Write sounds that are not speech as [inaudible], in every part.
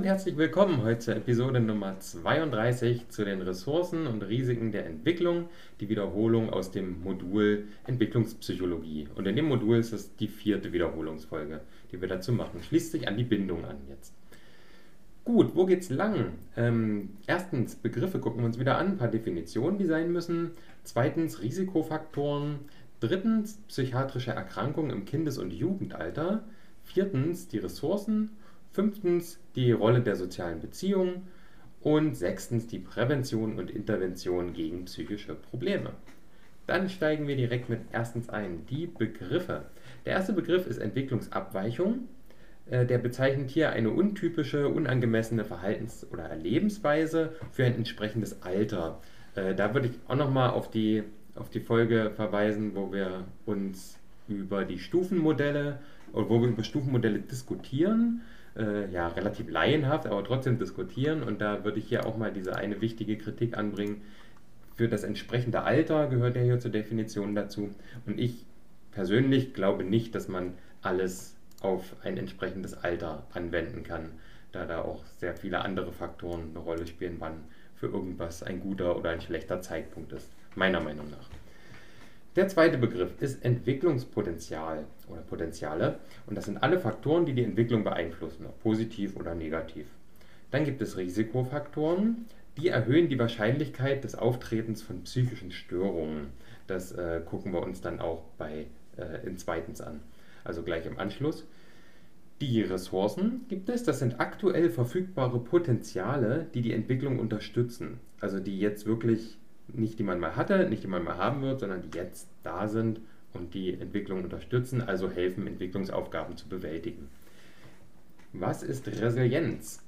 und herzlich willkommen heute zur Episode Nummer 32 zu den Ressourcen und Risiken der Entwicklung, die Wiederholung aus dem Modul Entwicklungspsychologie. Und in dem Modul ist es die vierte Wiederholungsfolge, die wir dazu machen. Schließt sich an die Bindung an jetzt. Gut, wo geht's lang? Ähm, erstens, Begriffe gucken wir uns wieder an, ein paar Definitionen, die sein müssen. Zweitens, Risikofaktoren. Drittens, psychiatrische Erkrankungen im Kindes- und Jugendalter. Viertens, die Ressourcen fünftens die Rolle der sozialen Beziehungen und sechstens die Prävention und Intervention gegen psychische Probleme. Dann steigen wir direkt mit erstens ein, die Begriffe. Der erste Begriff ist Entwicklungsabweichung. Äh, der bezeichnet hier eine untypische, unangemessene Verhaltens- oder Erlebensweise für ein entsprechendes Alter. Äh, da würde ich auch nochmal auf die, auf die Folge verweisen, wo wir uns über die Stufenmodelle oder wo wir über Stufenmodelle diskutieren äh, ja, relativ laienhaft, aber trotzdem diskutieren. Und da würde ich hier auch mal diese eine wichtige Kritik anbringen. Für das entsprechende Alter gehört ja hier zur Definition dazu. Und ich persönlich glaube nicht, dass man alles auf ein entsprechendes Alter anwenden kann, da da auch sehr viele andere Faktoren eine Rolle spielen, wann für irgendwas ein guter oder ein schlechter Zeitpunkt ist, meiner Meinung nach. Der zweite Begriff ist Entwicklungspotenzial oder Potenziale und das sind alle Faktoren, die die Entwicklung beeinflussen, ob positiv oder negativ. Dann gibt es Risikofaktoren, die erhöhen die Wahrscheinlichkeit des Auftretens von psychischen Störungen. Das äh, gucken wir uns dann auch bei äh, in zweitens an, also gleich im Anschluss. Die Ressourcen gibt es, das sind aktuell verfügbare Potenziale, die die Entwicklung unterstützen, also die jetzt wirklich nicht die man mal hatte, nicht die man mal haben wird, sondern die jetzt da sind und die Entwicklung unterstützen, also helfen, Entwicklungsaufgaben zu bewältigen. Was ist Resilienz?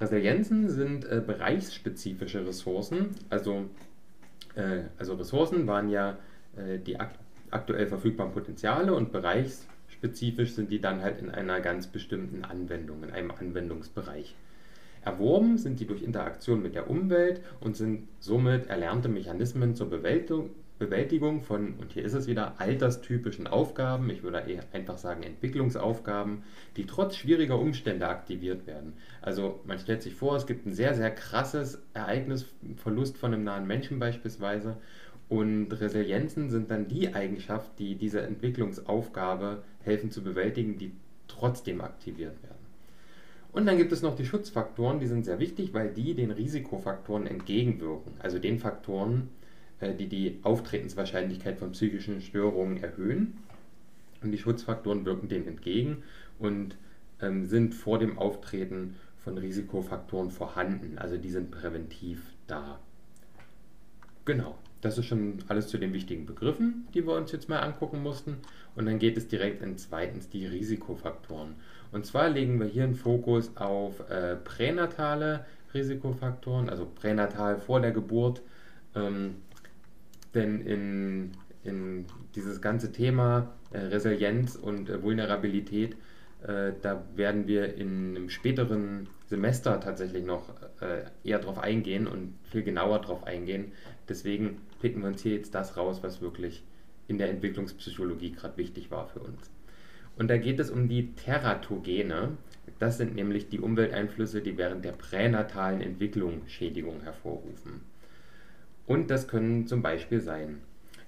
Resilienzen sind äh, bereichsspezifische Ressourcen, also, äh, also Ressourcen waren ja äh, die ak aktuell verfügbaren Potenziale und bereichsspezifisch sind die dann halt in einer ganz bestimmten Anwendung, in einem Anwendungsbereich. Erworben sind sie durch Interaktion mit der Umwelt und sind somit erlernte Mechanismen zur Bewältigung von, und hier ist es wieder, alterstypischen Aufgaben, ich würde eher einfach sagen Entwicklungsaufgaben, die trotz schwieriger Umstände aktiviert werden. Also man stellt sich vor, es gibt ein sehr, sehr krasses Ereignis, Verlust von einem nahen Menschen beispielsweise, und Resilienzen sind dann die Eigenschaft, die diese Entwicklungsaufgabe helfen zu bewältigen, die trotzdem aktiviert werden. Und dann gibt es noch die Schutzfaktoren, die sind sehr wichtig, weil die den Risikofaktoren entgegenwirken. Also den Faktoren, äh, die die Auftretenswahrscheinlichkeit von psychischen Störungen erhöhen. Und die Schutzfaktoren wirken denen entgegen und ähm, sind vor dem Auftreten von Risikofaktoren vorhanden. Also die sind präventiv da. Genau, das ist schon alles zu den wichtigen Begriffen, die wir uns jetzt mal angucken mussten. Und dann geht es direkt in zweitens die Risikofaktoren. Und zwar legen wir hier einen Fokus auf äh, pränatale Risikofaktoren, also pränatal vor der Geburt. Ähm, denn in, in dieses ganze Thema äh, Resilienz und äh, Vulnerabilität, äh, da werden wir in einem späteren Semester tatsächlich noch äh, eher drauf eingehen und viel genauer drauf eingehen. Deswegen picken wir uns hier jetzt das raus, was wirklich in der Entwicklungspsychologie gerade wichtig war für uns. Und da geht es um die Teratogene. Das sind nämlich die Umwelteinflüsse, die während der pränatalen Entwicklung Schädigungen hervorrufen. Und das können zum Beispiel sein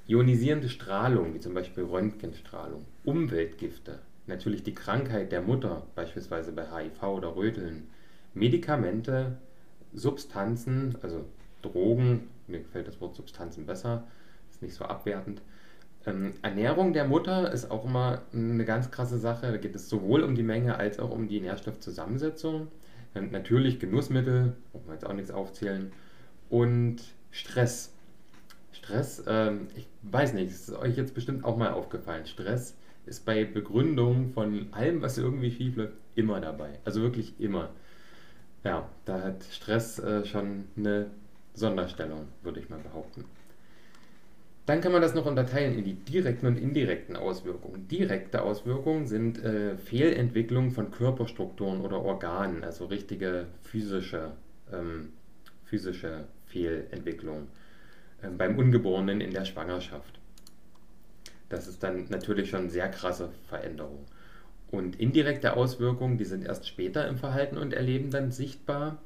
ionisierende Strahlung, wie zum Beispiel Röntgenstrahlung, Umweltgifte, natürlich die Krankheit der Mutter, beispielsweise bei HIV oder Röteln, Medikamente, Substanzen, also Drogen, mir gefällt das Wort Substanzen besser, ist nicht so abwertend, ähm, Ernährung der Mutter ist auch immer eine ganz krasse Sache. Da geht es sowohl um die Menge als auch um die Nährstoffzusammensetzung. Ähm, natürlich Genussmittel, brauchen wir jetzt auch nichts aufzählen. Und Stress. Stress, ähm, ich weiß nicht, ist euch jetzt bestimmt auch mal aufgefallen. Stress ist bei Begründung von allem, was irgendwie schief läuft, immer dabei. Also wirklich immer. Ja, da hat Stress äh, schon eine Sonderstellung, würde ich mal behaupten. Dann kann man das noch unterteilen in die direkten und indirekten Auswirkungen. Direkte Auswirkungen sind äh, Fehlentwicklung von Körperstrukturen oder Organen, also richtige physische, ähm, physische Fehlentwicklung äh, beim Ungeborenen in der Schwangerschaft. Das ist dann natürlich schon sehr krasse Veränderung. Und indirekte Auswirkungen, die sind erst später im Verhalten und Erleben dann sichtbar.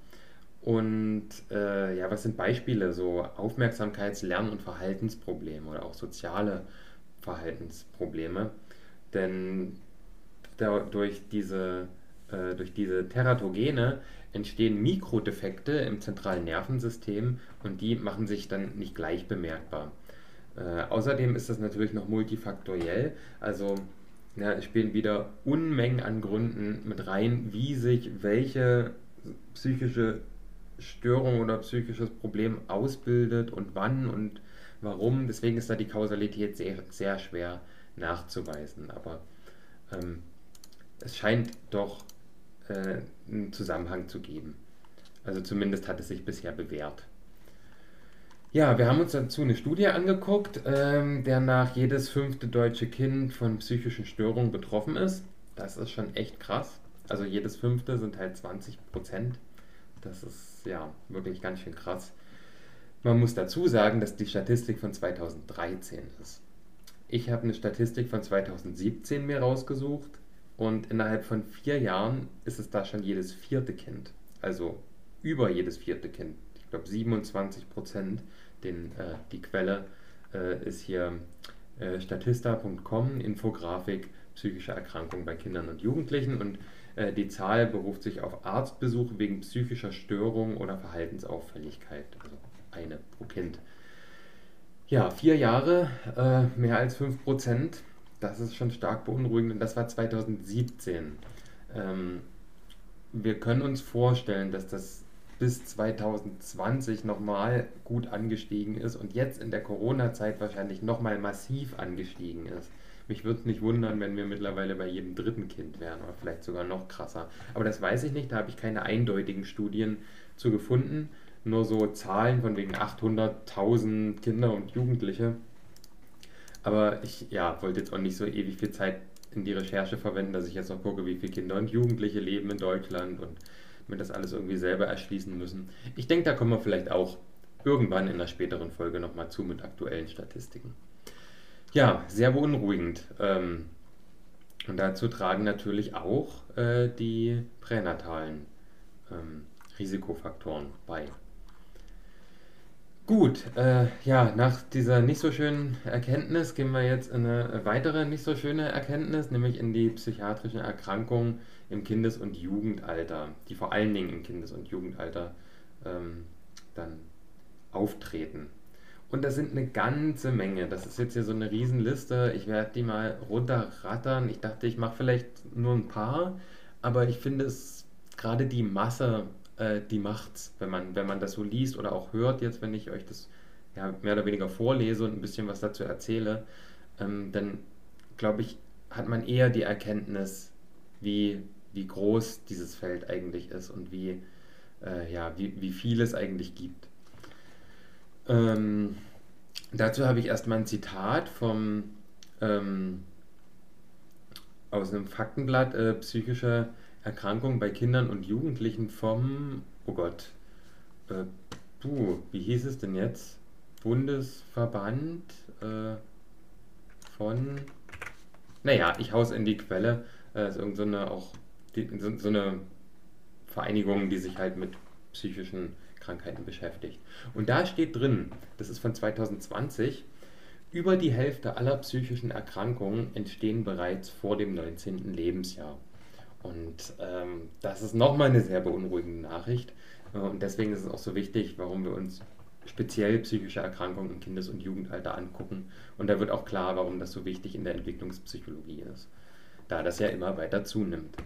Und äh, ja, was sind Beispiele? So Aufmerksamkeits-, Lern- und Verhaltensprobleme oder auch soziale Verhaltensprobleme. Denn durch, diese, äh, durch diese Teratogene entstehen Mikrodefekte im zentralen Nervensystem und die machen sich dann nicht gleich bemerkbar. Äh, außerdem ist das natürlich noch multifaktoriell, also ja, spielen wieder Unmengen an Gründen mit rein, wie sich welche psychische Störung oder psychisches Problem ausbildet und wann und warum. Deswegen ist da die Kausalität sehr, sehr schwer nachzuweisen. Aber ähm, es scheint doch äh, einen Zusammenhang zu geben. Also zumindest hat es sich bisher bewährt. Ja, wir haben uns dazu eine Studie angeguckt, ähm, der nach jedes fünfte deutsche Kind von psychischen Störungen betroffen ist. Das ist schon echt krass. Also jedes fünfte sind halt 20 Prozent. Das ist ja wirklich ganz schön krass. Man muss dazu sagen, dass die Statistik von 2013 ist. Ich habe eine Statistik von 2017 mir rausgesucht und innerhalb von vier Jahren ist es da schon jedes vierte Kind. Also über jedes vierte Kind. Ich glaube 27 Prozent. Äh, die Quelle äh, ist hier äh, statista.com, Infografik psychische Erkrankungen bei Kindern und Jugendlichen. Und die Zahl beruft sich auf Arztbesuche wegen psychischer Störung oder Verhaltensauffälligkeit. Also eine pro Kind. Ja, vier Jahre, äh, mehr als 5 Prozent. Das ist schon stark beunruhigend und das war 2017. Ähm, wir können uns vorstellen, dass das bis 2020 nochmal gut angestiegen ist und jetzt in der Corona-Zeit wahrscheinlich nochmal massiv angestiegen ist. Mich würde es nicht wundern, wenn wir mittlerweile bei jedem dritten Kind wären oder vielleicht sogar noch krasser. Aber das weiß ich nicht, da habe ich keine eindeutigen Studien zu gefunden. Nur so Zahlen von wegen 800.000 Kinder und Jugendliche. Aber ich ja, wollte jetzt auch nicht so ewig viel Zeit in die Recherche verwenden, dass ich jetzt noch gucke, wie viele Kinder und Jugendliche leben in Deutschland und mir das alles irgendwie selber erschließen müssen. Ich denke, da kommen wir vielleicht auch irgendwann in einer späteren Folge nochmal zu mit aktuellen Statistiken. Ja, sehr beunruhigend. Ähm, und dazu tragen natürlich auch äh, die pränatalen ähm, Risikofaktoren bei. Gut, äh, ja, nach dieser nicht so schönen Erkenntnis gehen wir jetzt in eine weitere nicht so schöne Erkenntnis, nämlich in die psychiatrischen Erkrankungen im Kindes- und Jugendalter, die vor allen Dingen im Kindes- und Jugendalter ähm, dann auftreten. Und das sind eine ganze Menge. Das ist jetzt hier so eine Riesenliste. Ich werde die mal runterrattern. Ich dachte, ich mache vielleicht nur ein paar, aber ich finde es gerade die Masse äh, die macht's, wenn man, wenn man das so liest oder auch hört, jetzt, wenn ich euch das ja, mehr oder weniger vorlese und ein bisschen was dazu erzähle, ähm, dann glaube ich, hat man eher die Erkenntnis, wie, wie groß dieses Feld eigentlich ist und wie, äh, ja, wie, wie viel es eigentlich gibt. Ähm, dazu habe ich erstmal ein Zitat vom, ähm, aus einem Faktenblatt äh, psychische Erkrankung bei Kindern und Jugendlichen vom, oh Gott, äh, du, wie hieß es denn jetzt? Bundesverband äh, von, naja, ich hau's in die Quelle, äh, ist irgend so eine auch, die, so, so eine Vereinigung, die sich halt mit psychischen Krankheiten beschäftigt. Und da steht drin, das ist von 2020, über die Hälfte aller psychischen Erkrankungen entstehen bereits vor dem 19. Lebensjahr. Und ähm, das ist nochmal eine sehr beunruhigende Nachricht. Äh, und deswegen ist es auch so wichtig, warum wir uns speziell psychische Erkrankungen im Kindes- und Jugendalter angucken. Und da wird auch klar, warum das so wichtig in der Entwicklungspsychologie ist, da das ja immer weiter zunimmt.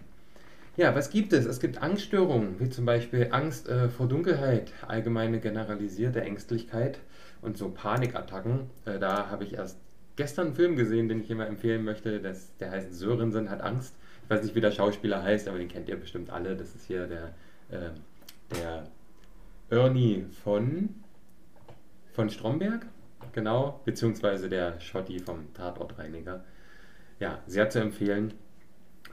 Ja, was gibt es? Es gibt Angststörungen, wie zum Beispiel Angst äh, vor Dunkelheit, allgemeine generalisierte Ängstlichkeit und so Panikattacken. Äh, da habe ich erst gestern einen Film gesehen, den ich immer empfehlen möchte. Das, der heißt Sörensen hat Angst. Ich weiß nicht, wie der Schauspieler heißt, aber den kennt ihr bestimmt alle. Das ist hier der, äh, der Ernie von, von Stromberg, genau, beziehungsweise der Schotti vom Tatortreiniger. Ja, sehr zu empfehlen.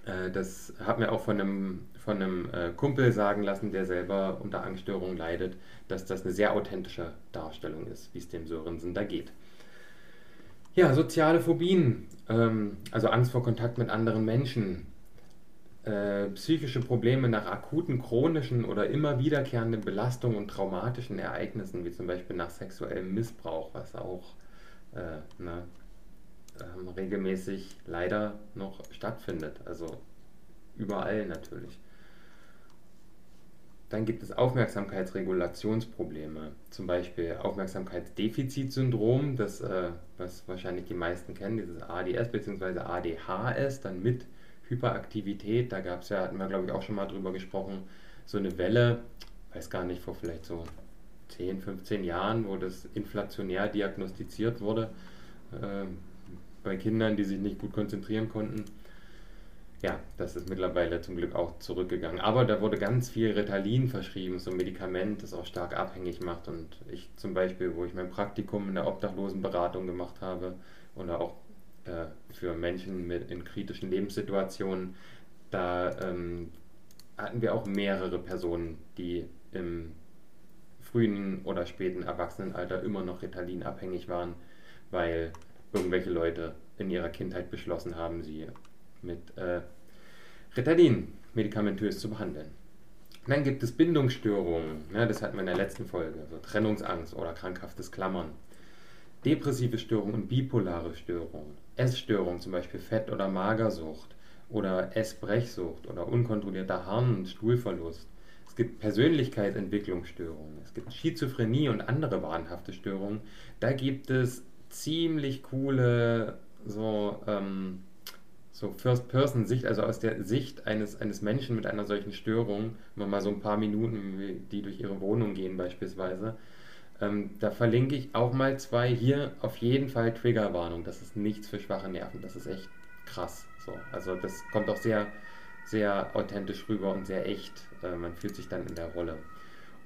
Äh, das hat mir auch von einem, von einem äh, Kumpel sagen lassen, der selber unter Angststörungen leidet, dass das eine sehr authentische Darstellung ist, wie es dem Sörensen da geht. Ja, soziale Phobien, ähm, also Angst vor Kontakt mit anderen Menschen, äh, psychische Probleme nach akuten, chronischen oder immer wiederkehrenden Belastungen und traumatischen Ereignissen, wie zum Beispiel nach sexuellem Missbrauch, was auch äh, ne, ähm, regelmäßig leider noch stattfindet. Also überall natürlich. Dann gibt es Aufmerksamkeitsregulationsprobleme, zum Beispiel Aufmerksamkeitsdefizitsyndrom, das, äh, was wahrscheinlich die meisten kennen, dieses ADS bzw. ADHS, dann mit Hyperaktivität. Da gab es ja, hatten wir glaube ich auch schon mal drüber gesprochen, so eine Welle, weiß gar nicht, vor vielleicht so 10, 15 Jahren, wo das inflationär diagnostiziert wurde äh, bei Kindern, die sich nicht gut konzentrieren konnten ja, das ist mittlerweile zum Glück auch zurückgegangen. Aber da wurde ganz viel Ritalin verschrieben, so ein Medikament, das auch stark abhängig macht. Und ich zum Beispiel, wo ich mein Praktikum in der Obdachlosenberatung gemacht habe oder auch äh, für Menschen mit, in kritischen Lebenssituationen, da ähm, hatten wir auch mehrere Personen, die im frühen oder späten Erwachsenenalter immer noch Ritalin abhängig waren, weil irgendwelche Leute in ihrer Kindheit beschlossen haben, sie mit äh, Ritalin medikamentös zu behandeln. dann gibt es Bindungsstörungen, ja, das hatten wir in der letzten Folge, also Trennungsangst oder krankhaftes Klammern. Depressive Störungen und bipolare Störungen, Essstörungen, zum Beispiel Fett- oder Magersucht oder Essbrechsucht oder unkontrollierter Harn- und Stuhlverlust. Es gibt Persönlichkeitsentwicklungsstörungen, es gibt Schizophrenie und andere wahnhafte Störungen. Da gibt es ziemlich coole so ähm, so First-Person-Sicht, also aus der Sicht eines, eines Menschen mit einer solchen Störung, wenn mal so ein paar Minuten, die durch ihre Wohnung gehen beispielsweise, ähm, da verlinke ich auch mal zwei. Hier auf jeden Fall Triggerwarnung. Das ist nichts für schwache Nerven. Das ist echt krass. So, also das kommt auch sehr, sehr authentisch rüber und sehr echt. Äh, man fühlt sich dann in der Rolle.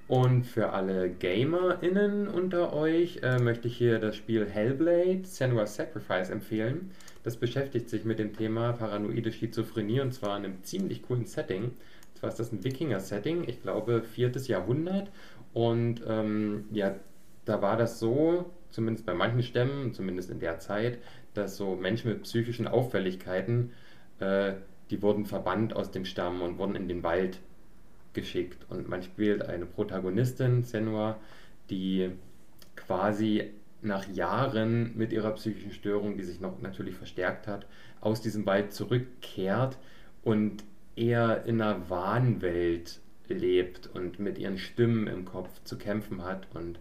Und für alle GamerInnen unter euch äh, möchte ich hier das Spiel Hellblade Senua's Sacrifice empfehlen. Das beschäftigt sich mit dem Thema paranoide Schizophrenie und zwar in einem ziemlich coolen Setting. Und zwar ist das ein Wikinger-Setting, ich glaube viertes Jahrhundert. Und ähm, ja, da war das so, zumindest bei manchen Stämmen, zumindest in der Zeit, dass so Menschen mit psychischen Auffälligkeiten, äh, die wurden verbannt aus dem Stamm und wurden in den Wald geschickt. Und man spielt eine Protagonistin, Senua, die quasi nach Jahren mit ihrer psychischen Störung, die sich noch natürlich verstärkt hat, aus diesem Wald zurückkehrt und eher in einer Wahnwelt lebt und mit ihren Stimmen im Kopf zu kämpfen hat. Und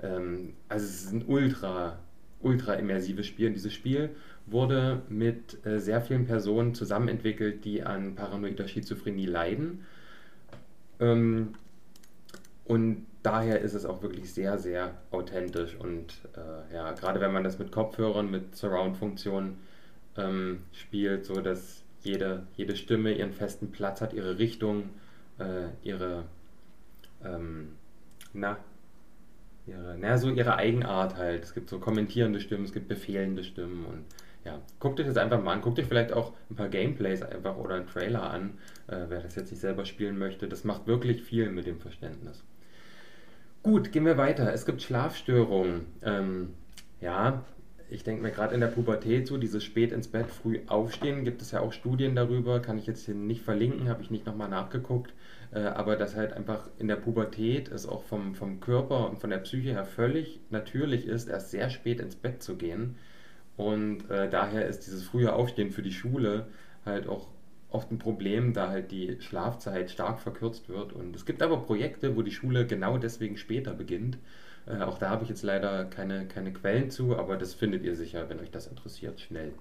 ähm, also es ist ein ultra, ultra immersives Spiel. Und dieses Spiel wurde mit äh, sehr vielen Personen zusammen entwickelt, die an paranoider Schizophrenie leiden. Ähm, und daher ist es auch wirklich sehr, sehr authentisch und äh, ja, gerade wenn man das mit Kopfhörern, mit Surround-Funktionen ähm, spielt, so dass jede, jede Stimme ihren festen Platz hat, ihre Richtung, äh, ihre, ähm, na, ihre, na, so ihre Eigenart halt. Es gibt so kommentierende Stimmen, es gibt befehlende Stimmen und ja, guckt euch das einfach mal an. Guckt euch vielleicht auch ein paar Gameplays einfach oder einen Trailer an, äh, wer das jetzt nicht selber spielen möchte. Das macht wirklich viel mit dem Verständnis. Gut, gehen wir weiter. Es gibt Schlafstörungen. Ähm, ja, ich denke mir gerade in der Pubertät so, dieses spät ins Bett, früh aufstehen, gibt es ja auch Studien darüber, kann ich jetzt hier nicht verlinken, habe ich nicht nochmal nachgeguckt, äh, aber dass halt einfach in der Pubertät es auch vom, vom Körper und von der Psyche her völlig natürlich ist, erst sehr spät ins Bett zu gehen. Und äh, daher ist dieses frühe Aufstehen für die Schule halt auch oft ein Problem, da halt die Schlafzeit stark verkürzt wird. Und es gibt aber Projekte, wo die Schule genau deswegen später beginnt. Äh, auch da habe ich jetzt leider keine, keine Quellen zu, aber das findet ihr sicher, wenn euch das interessiert, schnell.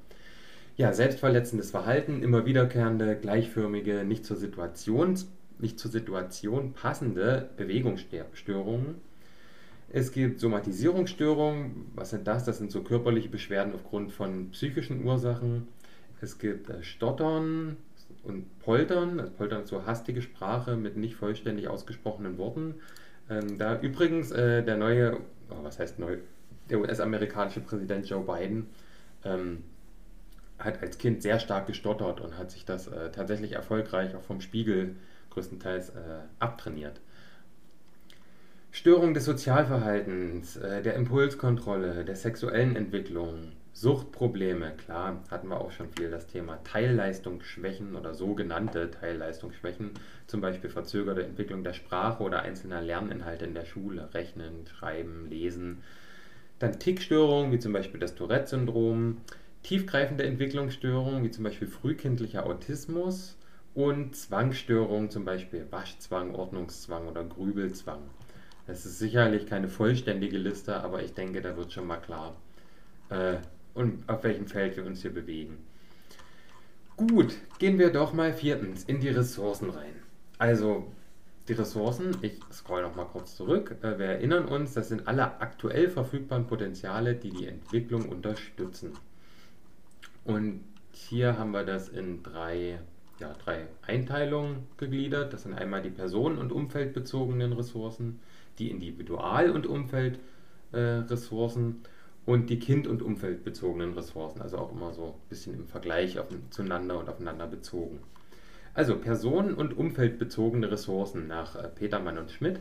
Ja, selbstverletzendes Verhalten, immer wiederkehrende, gleichförmige, nicht zur Situation, nicht zur Situation passende Bewegungsstörungen. Es gibt Somatisierungsstörungen. Was sind das? Das sind so körperliche Beschwerden aufgrund von psychischen Ursachen. Es gibt äh, Stottern, und Poltern. Also Poltern ist so hastige Sprache mit nicht vollständig ausgesprochenen Worten. Ähm, da übrigens äh, der neue, oh, was heißt neu, der US-amerikanische Präsident Joe Biden ähm, hat als Kind sehr stark gestottert und hat sich das äh, tatsächlich erfolgreich auch vom Spiegel größtenteils äh, abtrainiert. Störung des Sozialverhaltens, äh, der Impulskontrolle, der sexuellen Entwicklung, Suchtprobleme, klar, hatten wir auch schon viel das Thema Teilleistungsschwächen oder sogenannte Teilleistungsschwächen, zum Beispiel verzögerte Entwicklung der Sprache oder einzelner Lerninhalte in der Schule, Rechnen, Schreiben, Lesen. Dann Tickstörungen, wie zum Beispiel das Tourette-Syndrom, tiefgreifende Entwicklungsstörungen, wie zum Beispiel frühkindlicher Autismus und Zwangsstörungen, zum Beispiel Waschzwang, Ordnungszwang oder Grübelzwang. Das ist sicherlich keine vollständige Liste, aber ich denke, da wird schon mal klar, äh, und auf welchem Feld wir uns hier bewegen. Gut, gehen wir doch mal viertens in die Ressourcen rein. Also die Ressourcen, ich scroll noch mal kurz zurück. Äh, wir erinnern uns, das sind alle aktuell verfügbaren Potenziale, die die Entwicklung unterstützen. Und hier haben wir das in drei, ja, drei Einteilungen gegliedert. Das sind einmal die personen- und umfeldbezogenen Ressourcen, die individual- und Umfeldressourcen und die kind- und umfeldbezogenen Ressourcen, also auch immer so ein bisschen im Vergleich auf, zueinander und aufeinander bezogen. Also personen- und umfeldbezogene Ressourcen nach äh, Petermann und Schmidt.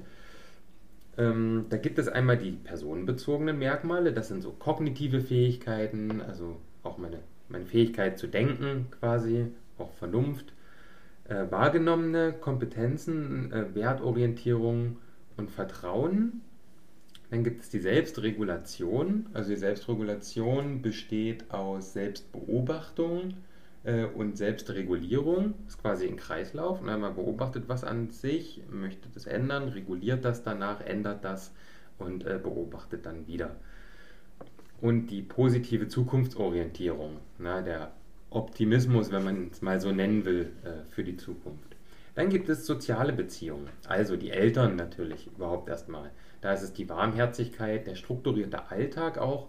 Ähm, da gibt es einmal die personenbezogenen Merkmale, das sind so kognitive Fähigkeiten, also auch meine, meine Fähigkeit zu denken quasi, auch Vernunft, äh, wahrgenommene Kompetenzen, äh, Wertorientierung und Vertrauen dann gibt es die Selbstregulation. Also die Selbstregulation besteht aus Selbstbeobachtung äh, und Selbstregulierung. Das ist quasi ein Kreislauf. Und man beobachtet was an sich, möchte das ändern, reguliert das danach, ändert das und äh, beobachtet dann wieder. Und die positive Zukunftsorientierung, na, der Optimismus, wenn man es mal so nennen will, äh, für die Zukunft. Dann gibt es soziale Beziehungen, also die Eltern natürlich überhaupt erstmal. Da ist es die Warmherzigkeit, der strukturierte Alltag auch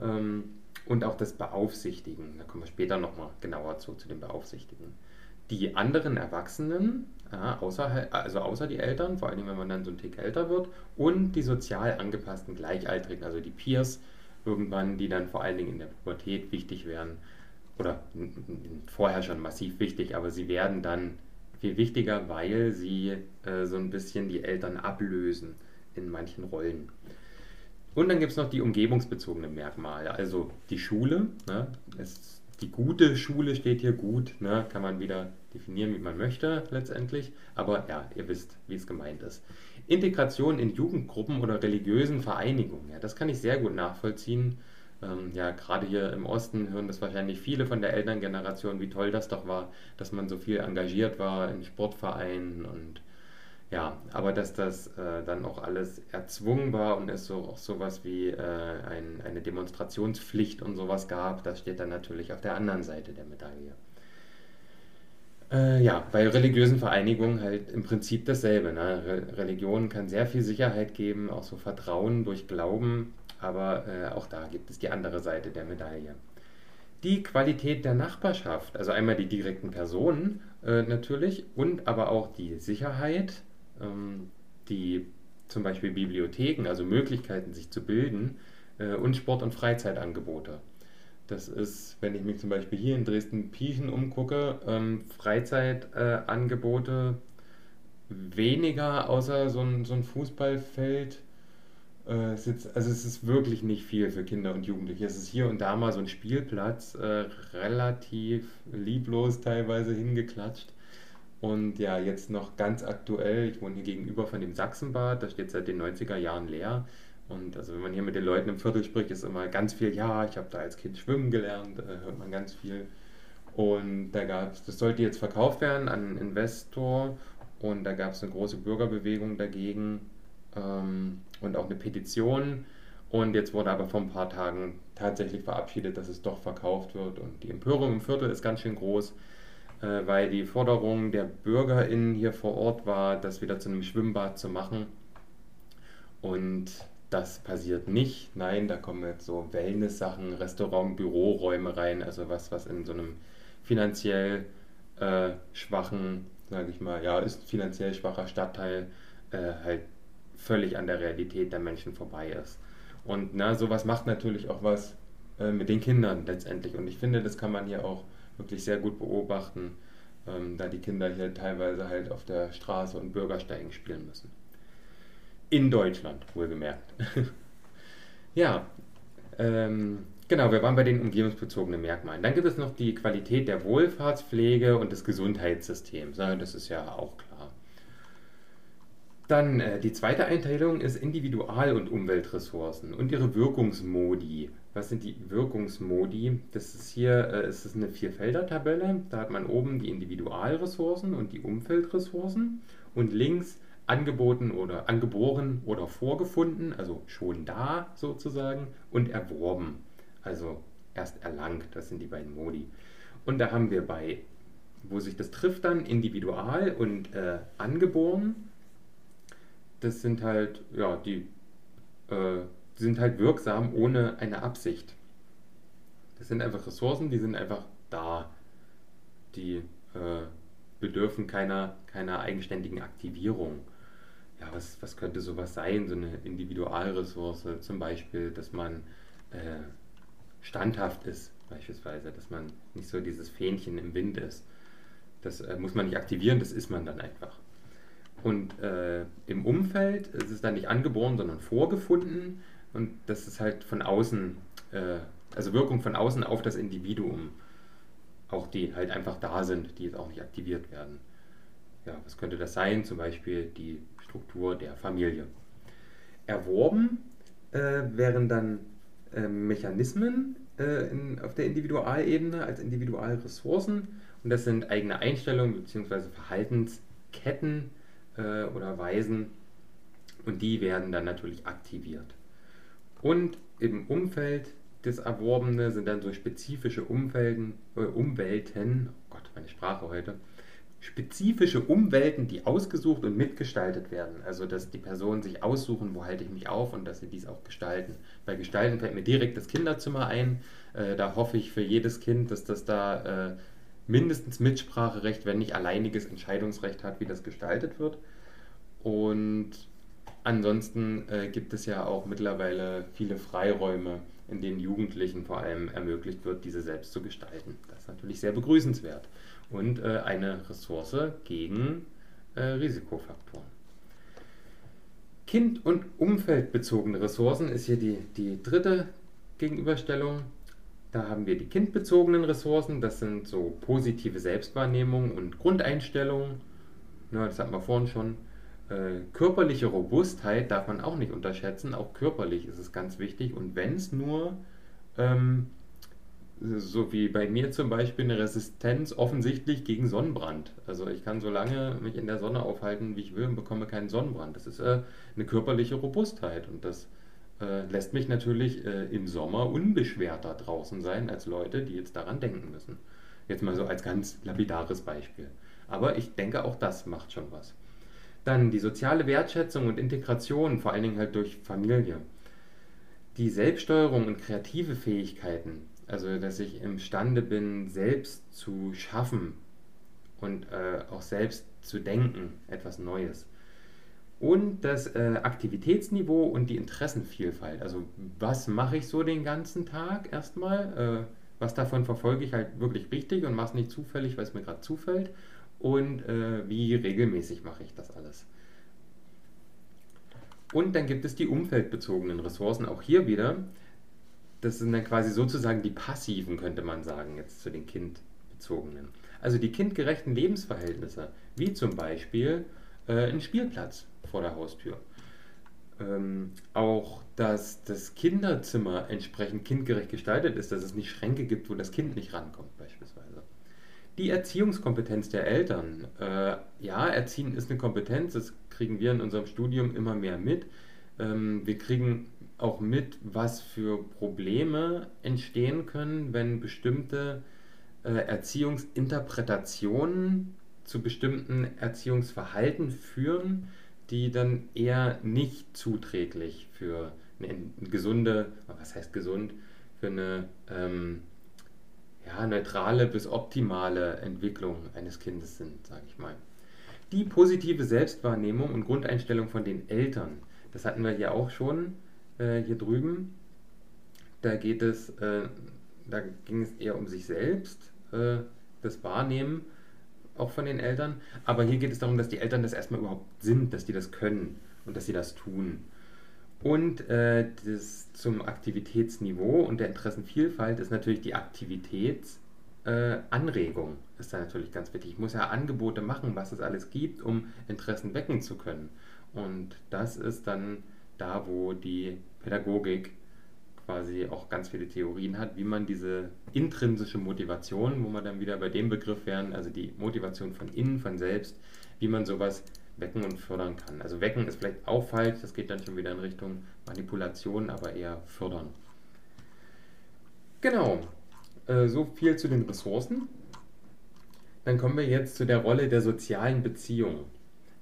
ähm, und auch das Beaufsichtigen. Da kommen wir später nochmal genauer zu, zu dem Beaufsichtigen. Die anderen Erwachsenen, ja, außer, also außer die Eltern, vor allem wenn man dann so ein Tick älter wird, und die sozial angepassten Gleichaltrigen, also die Peers irgendwann, die dann vor allen Dingen in der Pubertät wichtig werden, oder vorher schon massiv wichtig, aber sie werden dann viel wichtiger, weil sie äh, so ein bisschen die Eltern ablösen in manchen Rollen. Und dann gibt es noch die umgebungsbezogenen Merkmale, also die Schule. Ne? Es, die gute Schule steht hier gut, ne? kann man wieder definieren, wie man möchte letztendlich. Aber ja, ihr wisst, wie es gemeint ist. Integration in Jugendgruppen oder religiösen Vereinigungen, ja, das kann ich sehr gut nachvollziehen. Ähm, ja, gerade hier im Osten hören das wahrscheinlich viele von der Elterngeneration, wie toll das doch war, dass man so viel engagiert war in Sportvereinen und ja, aber dass das äh, dann auch alles erzwungen war und es so auch sowas wie äh, ein, eine Demonstrationspflicht und sowas gab, das steht dann natürlich auf der anderen Seite der Medaille. Äh, ja, bei religiösen Vereinigungen halt im Prinzip dasselbe. Ne? Re Religion kann sehr viel Sicherheit geben, auch so Vertrauen durch Glauben, aber äh, auch da gibt es die andere Seite der Medaille. Die Qualität der Nachbarschaft, also einmal die direkten Personen äh, natürlich und aber auch die Sicherheit ähm, die zum Beispiel Bibliotheken, also Möglichkeiten, sich zu bilden, äh, und Sport- und Freizeitangebote. Das ist, wenn ich mich zum Beispiel hier in Dresden-Pieschen umgucke, ähm, Freizeitangebote weniger, außer so ein, so ein Fußballfeld. Äh, also es ist wirklich nicht viel für Kinder und Jugendliche. Es ist hier und da mal so ein Spielplatz, äh, relativ lieblos teilweise hingeklatscht. Und ja, jetzt noch ganz aktuell, ich wohne hier gegenüber von dem Sachsenbad, das steht seit den 90er Jahren leer. Und also wenn man hier mit den Leuten im Viertel spricht, ist immer ganz viel, ja, ich habe da als Kind schwimmen gelernt, äh, hört man ganz viel. Und da gab es, das sollte jetzt verkauft werden an einen Investor und da gab es eine große Bürgerbewegung dagegen ähm, und auch eine Petition. Und jetzt wurde aber vor ein paar Tagen tatsächlich verabschiedet, dass es doch verkauft wird. Und die Empörung im Viertel ist ganz schön groß. Äh, weil die Forderung der BürgerInnen hier vor Ort war, das wieder zu einem Schwimmbad zu machen. Und das passiert nicht. Nein, da kommen jetzt so Wellness-Sachen, Restaurant, Büroräume rein, also was, was in so einem finanziell äh, schwachen, sage ich mal, ja, ist finanziell schwacher Stadtteil äh, halt völlig an der Realität der Menschen vorbei ist. Und na, sowas macht natürlich auch was äh, mit den Kindern letztendlich. Und ich finde, das kann man hier auch wirklich sehr gut beobachten, ähm, da die Kinder hier teilweise halt auf der Straße und Bürgersteigen spielen müssen. In Deutschland, wohlgemerkt. [laughs] ja, ähm, Genau, wir waren bei den umgebungsbezogenen Merkmalen. Dann gibt es noch die Qualität der Wohlfahrtspflege und des Gesundheitssystems. Das ist ja auch klar. Dann äh, die zweite Einteilung ist Individual- und Umweltressourcen und ihre Wirkungsmodi. Was sind die Wirkungsmodi? Das ist hier äh, ist eine Vierfelder-Tabelle. Da hat man oben die Individualressourcen und die Umfeldressourcen und links angeboten oder angeboren oder vorgefunden, also schon da sozusagen, und erworben also erst erlangt. Das sind die beiden Modi. Und da haben wir bei, wo sich das trifft dann, individual und äh, angeboren. Das sind halt, ja, die äh, sind halt wirksam ohne eine Absicht. Das sind einfach Ressourcen, die sind einfach da. Die äh, bedürfen keiner, keiner eigenständigen Aktivierung. Ja, was, was könnte sowas sein? So eine Individualressource, zum Beispiel, dass man äh, standhaft ist, beispielsweise, dass man nicht so dieses Fähnchen im Wind ist. Das äh, muss man nicht aktivieren, das ist man dann einfach. Und äh, im Umfeld ist es dann nicht angeboren, sondern vorgefunden. Und das ist halt von außen, äh, also Wirkung von außen auf das Individuum. Auch die halt einfach da sind, die jetzt auch nicht aktiviert werden. Ja, was könnte das sein? Zum Beispiel die Struktur der Familie. Erworben äh, wären dann äh, Mechanismen äh, in, auf der Individualebene als Individualressourcen und das sind eigene Einstellungen bzw. Verhaltensketten äh, oder Weisen und die werden dann natürlich aktiviert. Und im Umfeld des Erworbene sind dann so spezifische Umfelden, äh, Umwelten, oh Gott, meine Sprache heute, spezifische Umwelten, die ausgesucht und mitgestaltet werden. Also, dass die Personen sich aussuchen, wo halte ich mich auf und dass sie dies auch gestalten. Bei Gestalten fällt mir direkt das Kinderzimmer ein. Äh, da hoffe ich für jedes Kind, dass das da äh, mindestens Mitspracherecht, wenn nicht alleiniges Entscheidungsrecht hat, wie das gestaltet wird. Und ansonsten äh, gibt es ja auch mittlerweile viele Freiräume, in denen Jugendlichen vor allem ermöglicht wird, diese selbst zu gestalten. Das ist natürlich sehr begrüßenswert und äh, eine Ressource gegen äh, Risikofaktoren. Kind- und umfeldbezogene Ressourcen ist hier die, die dritte Gegenüberstellung. Da haben wir die kindbezogenen Ressourcen, das sind so positive Selbstwahrnehmung und Grundeinstellungen. Ja, das hatten wir vorhin schon. Äh, körperliche Robustheit darf man auch nicht unterschätzen. Auch körperlich ist es ganz wichtig. Und wenn es nur ähm, so wie bei mir zum Beispiel eine Resistenz offensichtlich gegen Sonnenbrand. Also ich kann so lange mich in der Sonne aufhalten, wie ich will und bekomme keinen Sonnenbrand. Das ist äh, eine körperliche Robustheit und das äh, lässt mich natürlich äh, im Sommer unbeschwerter draußen sein als Leute, die jetzt daran denken müssen. Jetzt mal so als ganz lapidares Beispiel. Aber ich denke, auch das macht schon was. Dann die soziale Wertschätzung und Integration, vor allen Dingen halt durch Familie. Die Selbststeuerung und kreative Fähigkeiten, also, dass ich imstande bin, selbst zu schaffen und äh, auch selbst zu denken, etwas Neues. Und das äh, Aktivitätsniveau und die Interessenvielfalt. Also, was mache ich so den ganzen Tag erstmal? Äh, was davon verfolge ich halt wirklich richtig und es nicht zufällig, weil es mir gerade zufällt? Und äh, wie regelmäßig mache ich das alles? Und dann gibt es die umfeldbezogenen Ressourcen. Auch hier wieder das sind dann quasi sozusagen die passiven, könnte man sagen, jetzt zu den kindbezogenen. Also die kindgerechten Lebensverhältnisse, wie zum Beispiel äh, ein Spielplatz vor der Haustür. Ähm, auch, dass das Kinderzimmer entsprechend kindgerecht gestaltet ist, dass es nicht Schränke gibt, wo das Kind nicht rankommt, beispielsweise. Die Erziehungskompetenz der Eltern. Äh, ja, Erziehen ist eine Kompetenz, das kriegen wir in unserem Studium immer mehr mit. Ähm, wir kriegen auch mit, was für Probleme entstehen können, wenn bestimmte äh, Erziehungsinterpretationen zu bestimmten Erziehungsverhalten führen, die dann eher nicht zuträglich für eine, gesunde, was heißt gesund, für eine ähm, ja, neutrale bis optimale Entwicklung eines Kindes sind, sage ich mal. Die positive Selbstwahrnehmung und Grundeinstellung von den Eltern, das hatten wir hier auch schon äh, hier drüben. Da geht es, äh, da ging es eher um sich selbst, äh, das Wahrnehmen auch von den Eltern. Aber hier geht es darum, dass die Eltern das erstmal überhaupt sind, dass die das können und dass sie das tun. Und äh, das zum Aktivitätsniveau und der Interessenvielfalt ist natürlich die Aktivitätsanregung. Äh, ist da natürlich ganz wichtig. Ich muss ja Angebote machen, was es alles gibt, um Interessen wecken zu können. Und das ist dann da, wo die Pädagogik quasi auch ganz viele Theorien hat, wie man diese intrinsische Motivation, wo wir dann wieder bei dem Begriff wären, also die Motivation von innen, von selbst, wie man sowas wecken und fördern kann. Also wecken ist vielleicht auch falsch, das geht dann schon wieder in Richtung Manipulation, aber eher fördern. Genau, äh, so viel zu den Ressourcen. Dann kommen wir jetzt zu der Rolle der sozialen Beziehungen.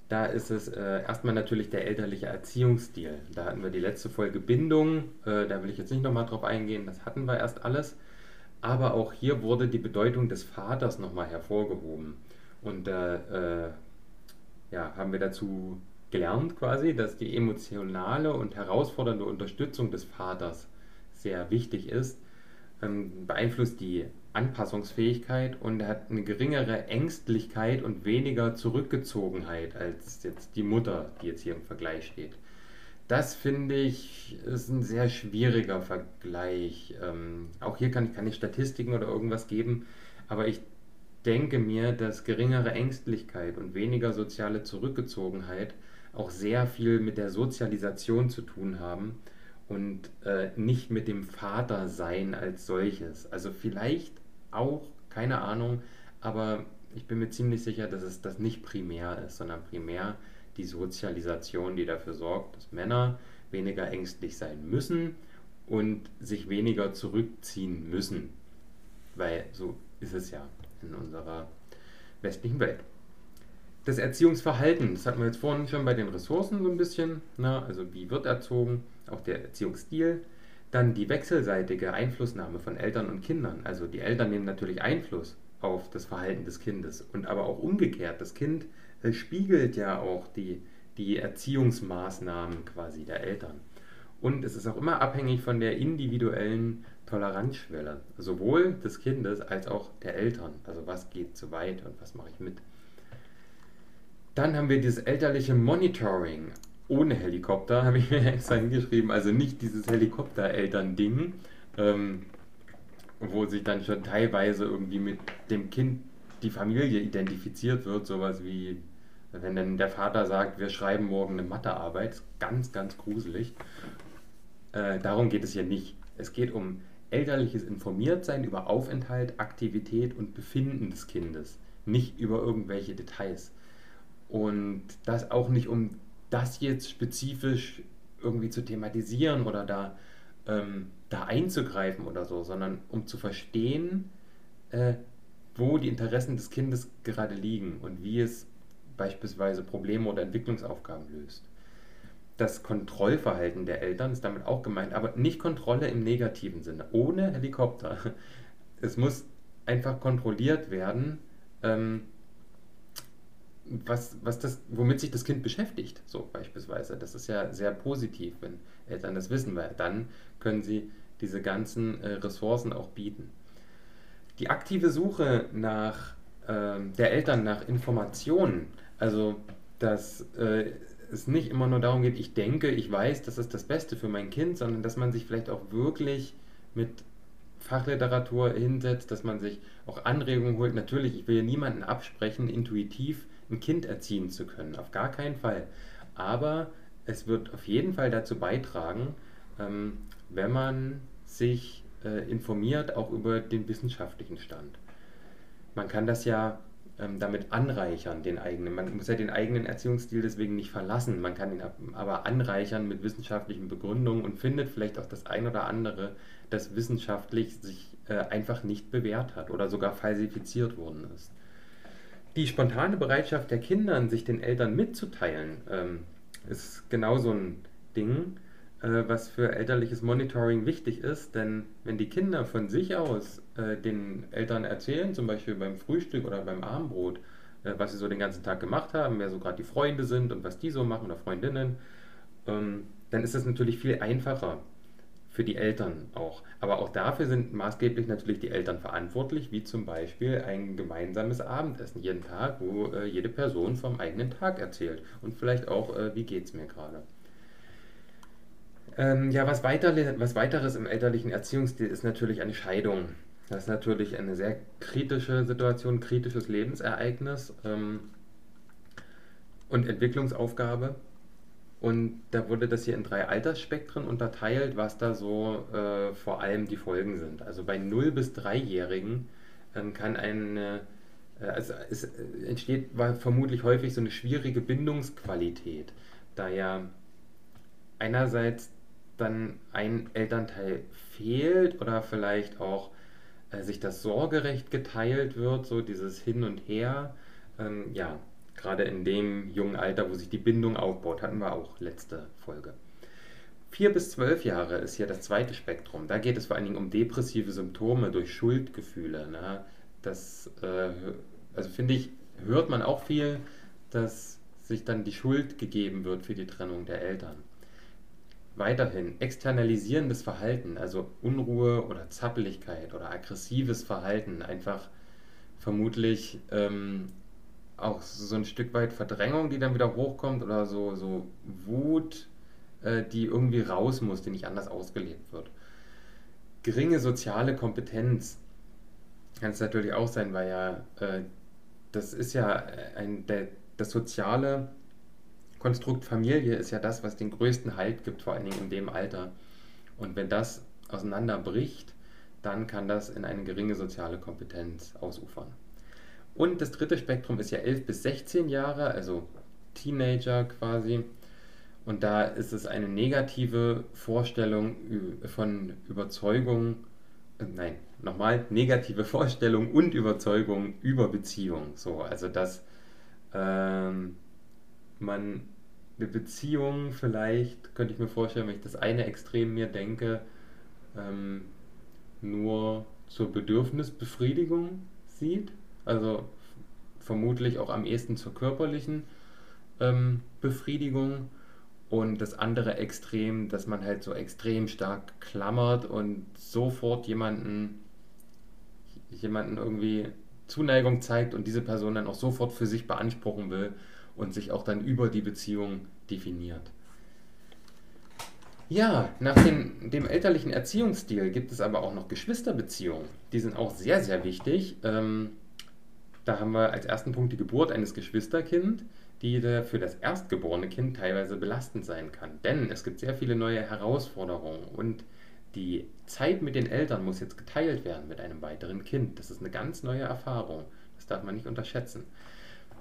Da ist es äh, erstmal natürlich der elterliche Erziehungsstil. Da hatten wir die letzte Folge Bindung, äh, da will ich jetzt nicht nochmal drauf eingehen, das hatten wir erst alles. Aber auch hier wurde die Bedeutung des Vaters nochmal hervorgehoben. Und da äh, ja, haben wir dazu gelernt quasi, dass die emotionale und herausfordernde Unterstützung des Vaters sehr wichtig ist, ähm, beeinflusst die Anpassungsfähigkeit und er hat eine geringere Ängstlichkeit und weniger Zurückgezogenheit als jetzt die Mutter, die jetzt hier im Vergleich steht. Das finde ich ist ein sehr schwieriger Vergleich. Ähm, auch hier kann ich keine Statistiken oder irgendwas geben, aber ich denke mir, dass geringere Ängstlichkeit und weniger soziale Zurückgezogenheit auch sehr viel mit der Sozialisation zu tun haben und äh, nicht mit dem Vatersein als solches. Also vielleicht auch, keine Ahnung, aber ich bin mir ziemlich sicher, dass es das nicht primär ist, sondern primär die Sozialisation, die dafür sorgt, dass Männer weniger ängstlich sein müssen und sich weniger zurückziehen müssen. Weil so ist es ja in unserer westlichen Welt. Das Erziehungsverhalten, das hatten wir jetzt vorhin schon bei den Ressourcen so ein bisschen, ne? also wie wird erzogen, auch der Erziehungsstil. Dann die wechselseitige Einflussnahme von Eltern und Kindern. Also die Eltern nehmen natürlich Einfluss auf das Verhalten des Kindes und aber auch umgekehrt. Das Kind äh, spiegelt ja auch die, die Erziehungsmaßnahmen quasi der Eltern. Und es ist auch immer abhängig von der individuellen Toleranzschwelle, sowohl des Kindes als auch der Eltern. Also was geht zu weit und was mache ich mit. Dann haben wir dieses elterliche Monitoring ohne Helikopter, [laughs] habe ich mir extra hingeschrieben. Also nicht dieses Helikopter-Eltern-Ding, ähm, wo sich dann schon teilweise irgendwie mit dem Kind die Familie identifiziert wird. Sowas wie, wenn dann der Vater sagt, wir schreiben morgen eine Mathearbeit. Ganz, ganz gruselig. Äh, darum geht es hier nicht. Es geht um elterliches Informiertsein über Aufenthalt, Aktivität und Befinden des Kindes, nicht über irgendwelche Details. Und das auch nicht, um das jetzt spezifisch irgendwie zu thematisieren oder da, ähm, da einzugreifen oder so, sondern um zu verstehen, äh, wo die Interessen des Kindes gerade liegen und wie es beispielsweise Probleme oder Entwicklungsaufgaben löst das Kontrollverhalten der Eltern ist damit auch gemeint, aber nicht Kontrolle im negativen Sinne, ohne Helikopter. Es muss einfach kontrolliert werden, ähm, was, was das, womit sich das Kind beschäftigt, so beispielsweise. Das ist ja sehr positiv, wenn Eltern das wissen, weil dann können sie diese ganzen äh, Ressourcen auch bieten. Die aktive Suche nach äh, der Eltern nach Informationen, also das äh, es nicht immer nur darum geht, ich denke, ich weiß, das ist das Beste für mein Kind, sondern dass man sich vielleicht auch wirklich mit Fachliteratur hinsetzt, dass man sich auch Anregungen holt. Natürlich, ich will niemanden absprechen, intuitiv ein Kind erziehen zu können, auf gar keinen Fall. Aber es wird auf jeden Fall dazu beitragen, ähm, wenn man sich äh, informiert, auch über den wissenschaftlichen Stand. Man kann das ja ähm, damit anreichern, den eigenen. Man muss ja den eigenen Erziehungsstil deswegen nicht verlassen. Man kann ihn aber anreichern mit wissenschaftlichen Begründungen und findet vielleicht auch das ein oder andere, das wissenschaftlich sich äh, einfach nicht bewährt hat oder sogar falsifiziert worden ist. Die spontane Bereitschaft der Kinder, sich den Eltern mitzuteilen, ähm, ist genau so ein Ding, äh, was für elterliches Monitoring wichtig ist, denn wenn die Kinder von sich aus äh, den Eltern erzählen, zum Beispiel beim Frühstück oder beim Abendbrot, äh, was sie so den ganzen Tag gemacht haben, wer so gerade die Freunde sind und was die so machen oder Freundinnen, ähm, dann ist es natürlich viel einfacher für die Eltern auch. Aber auch dafür sind maßgeblich natürlich die Eltern verantwortlich, wie zum Beispiel ein gemeinsames Abendessen jeden Tag, wo äh, jede Person vom eigenen Tag erzählt und vielleicht auch, äh, wie geht es mir gerade. Ähm, ja, was, weiter, was weiteres im elterlichen Erziehungsstil ist natürlich eine Scheidung. Das ist natürlich eine sehr kritische Situation, kritisches Lebensereignis ähm, und Entwicklungsaufgabe. Und da wurde das hier in drei Altersspektren unterteilt, was da so äh, vor allem die Folgen sind. Also bei 0- bis 3-Jährigen ähm, kann eine, äh, also es entsteht vermutlich häufig so eine schwierige Bindungsqualität, da ja einerseits dann ein Elternteil fehlt oder vielleicht auch äh, sich das Sorgerecht geteilt wird, so dieses Hin und Her. Ähm, ja, gerade in dem jungen Alter, wo sich die Bindung aufbaut, hatten wir auch letzte Folge. Vier bis zwölf Jahre ist hier das zweite Spektrum. Da geht es vor allen Dingen um depressive Symptome durch Schuldgefühle. Ne? Das, äh, also finde ich, hört man auch viel, dass sich dann die Schuld gegeben wird für die Trennung der Eltern. Weiterhin externalisierendes Verhalten, also Unruhe oder Zappeligkeit oder aggressives Verhalten, einfach vermutlich ähm, auch so ein Stück weit Verdrängung, die dann wieder hochkommt oder so, so Wut, äh, die irgendwie raus muss, die nicht anders ausgelebt wird. Geringe soziale Kompetenz kann es natürlich auch sein, weil ja äh, das ist ja ein, der, das soziale Konstrukt Familie ist ja das, was den größten Halt gibt, vor allen Dingen in dem Alter. Und wenn das auseinanderbricht, dann kann das in eine geringe soziale Kompetenz ausufern. Und das dritte Spektrum ist ja 11 bis 16 Jahre, also Teenager quasi. Und da ist es eine negative Vorstellung von Überzeugung, äh, nein, nochmal, negative [laughs] Vorstellung und Überzeugung über Beziehung. So, also dass ähm, man eine Beziehung vielleicht, könnte ich mir vorstellen, wenn ich das eine Extrem mir denke, ähm, nur zur Bedürfnisbefriedigung sieht. Also vermutlich auch am ehesten zur körperlichen ähm, Befriedigung. Und das andere Extrem, dass man halt so extrem stark klammert und sofort jemanden, jemanden irgendwie Zuneigung zeigt und diese Person dann auch sofort für sich beanspruchen will und sich auch dann über die Beziehung definiert. Ja, nach dem, dem elterlichen Erziehungsstil gibt es aber auch noch Geschwisterbeziehungen. Die sind auch sehr, sehr wichtig. Ähm, da haben wir als ersten Punkt die Geburt eines Geschwisterkinds, die für das erstgeborene Kind teilweise belastend sein kann. Denn es gibt sehr viele neue Herausforderungen und die Zeit mit den Eltern muss jetzt geteilt werden mit einem weiteren Kind. Das ist eine ganz neue Erfahrung. Das darf man nicht unterschätzen.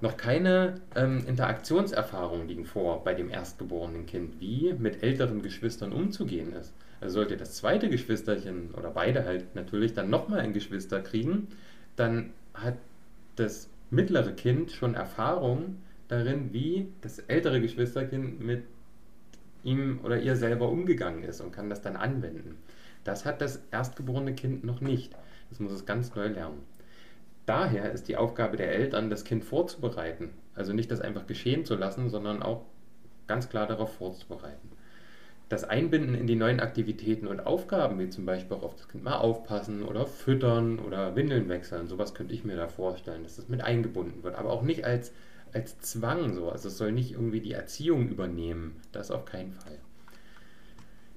Noch keine ähm, Interaktionserfahrungen liegen vor bei dem erstgeborenen Kind, wie mit älteren Geschwistern umzugehen ist. Also sollte das zweite Geschwisterchen oder beide halt natürlich dann nochmal ein Geschwister kriegen, dann hat das mittlere Kind schon Erfahrung darin, wie das ältere Geschwisterkind mit ihm oder ihr selber umgegangen ist und kann das dann anwenden. Das hat das erstgeborene Kind noch nicht. Das muss es ganz neu lernen. Daher ist die Aufgabe der Eltern, das Kind vorzubereiten. Also nicht das einfach geschehen zu lassen, sondern auch ganz klar darauf vorzubereiten. Das Einbinden in die neuen Aktivitäten und Aufgaben, wie zum Beispiel auch auf das Kind mal aufpassen oder füttern oder Windeln wechseln, sowas könnte ich mir da vorstellen, dass das mit eingebunden wird. Aber auch nicht als, als Zwang so. Also es soll nicht irgendwie die Erziehung übernehmen. Das auf keinen Fall.